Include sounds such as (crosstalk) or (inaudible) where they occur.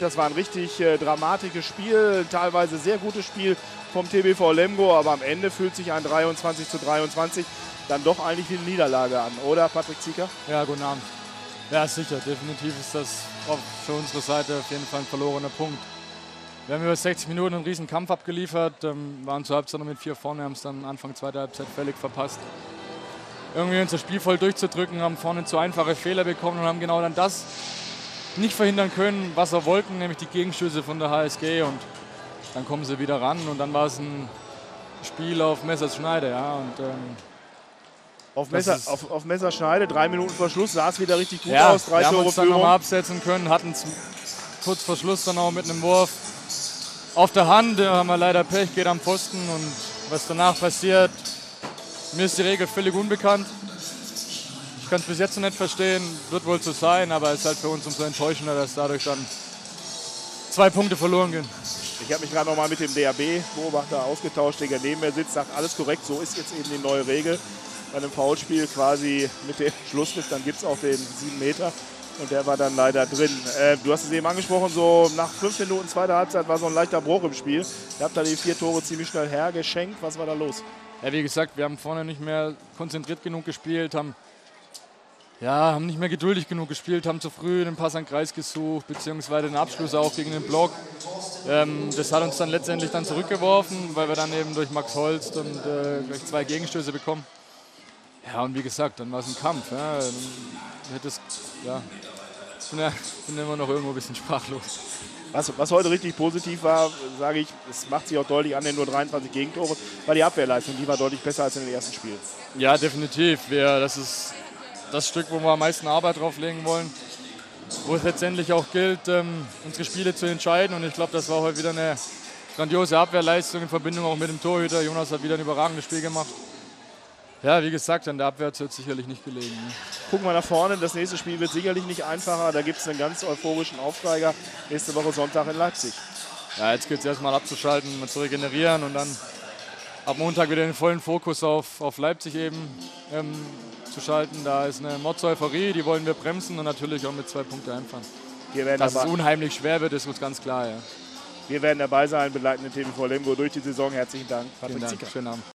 Das war ein richtig äh, dramatisches Spiel, teilweise sehr gutes Spiel vom TBV Lemgo, aber am Ende fühlt sich ein 23 zu 23 dann doch eigentlich wie eine Niederlage an, oder Patrick Zieker? Ja, guten Abend. Ja, sicher, definitiv ist das für unsere Seite auf jeden Fall ein verlorener Punkt. Wir haben über 60 Minuten einen riesen Kampf abgeliefert, ähm, waren zur Halbzeit noch mit vier vorne, haben es dann Anfang zweiter Halbzeit völlig verpasst. Irgendwie unser Spiel voll durchzudrücken, haben vorne zu einfache Fehler bekommen und haben genau dann das nicht verhindern können, was wir wollten, nämlich die Gegenstöße von der HSG und dann kommen sie wieder ran und dann war es ein Spiel auf Messerschneide, ja, und ähm, auf, Messer, auf, auf Messerschneide, drei Minuten vor Schluss, sah es wieder richtig gut ja, aus, drei wir haben Tore uns dann nochmal absetzen können, hatten es kurz vor Schluss dann auch mit einem Wurf auf der Hand, da haben wir leider Pech, geht am Pfosten und was danach passiert, mir ist die Regel völlig unbekannt. Ich kann es bis jetzt noch nicht verstehen, wird wohl so sein, aber es ist halt für uns umso enttäuschender, dass dadurch dann zwei Punkte verloren gehen. Ich habe mich gerade noch mal mit dem DAB-Beobachter ausgetauscht, der neben mir sitzt, sagt, alles korrekt, so ist jetzt eben die neue Regel. Bei einem Foulspiel quasi mit dem (laughs) Schlusspfiff, dann gibt es auch den 7 Meter und der war dann leider drin. Äh, du hast es eben angesprochen, so nach fünf Minuten zweiter Halbzeit war so ein leichter Bruch im Spiel. Ihr habt da die vier Tore ziemlich schnell hergeschenkt. Was war da los? Ja, wie gesagt, wir haben vorne nicht mehr konzentriert genug gespielt, haben ja, haben nicht mehr geduldig genug gespielt, haben zu früh den Pass an Kreis gesucht, beziehungsweise den Abschluss auch gegen den Block. Ähm, das hat uns dann letztendlich dann zurückgeworfen, weil wir dann eben durch Max Holst und äh, gleich zwei Gegenstöße bekommen. Ja, und wie gesagt, dann war es ein Kampf. Ja. Hättest, ja, ich bin, ja, bin immer noch irgendwo ein bisschen sprachlos. Was, was heute richtig positiv war, sage ich, es macht sich auch deutlich an den nur 23 Gegentore, war die Abwehrleistung, die war deutlich besser als in den ersten Spielen. Ja, definitiv. Wir, das ist das Stück, wo wir am meisten Arbeit drauflegen wollen. Wo es letztendlich auch gilt, ähm, unsere Spiele zu entscheiden. Und ich glaube, das war heute wieder eine grandiose Abwehrleistung in Verbindung auch mit dem Torhüter. Jonas hat wieder ein überragendes Spiel gemacht. Ja, wie gesagt, an der Abwehr wird es sicherlich nicht gelegen. Ne? Gucken wir nach vorne. Das nächste Spiel wird sicherlich nicht einfacher. Da gibt es einen ganz euphorischen Aufsteiger. Nächste Woche Sonntag in Leipzig. Ja, jetzt gilt es erstmal abzuschalten, mal zu regenerieren und dann ab Montag wieder den vollen Fokus auf, auf Leipzig eben ähm, zu schalten. Da ist eine Mords-Euphorie, die wollen wir bremsen und natürlich auch mit zwei Punkten einfahren. Dass es unheimlich schwer wird, ist uns ganz klar. Ja. Wir werden dabei sein, begleiten den TV Lemgo durch die Saison. Herzlichen Dank, Patrick Vielen Dank. Schönen Abend.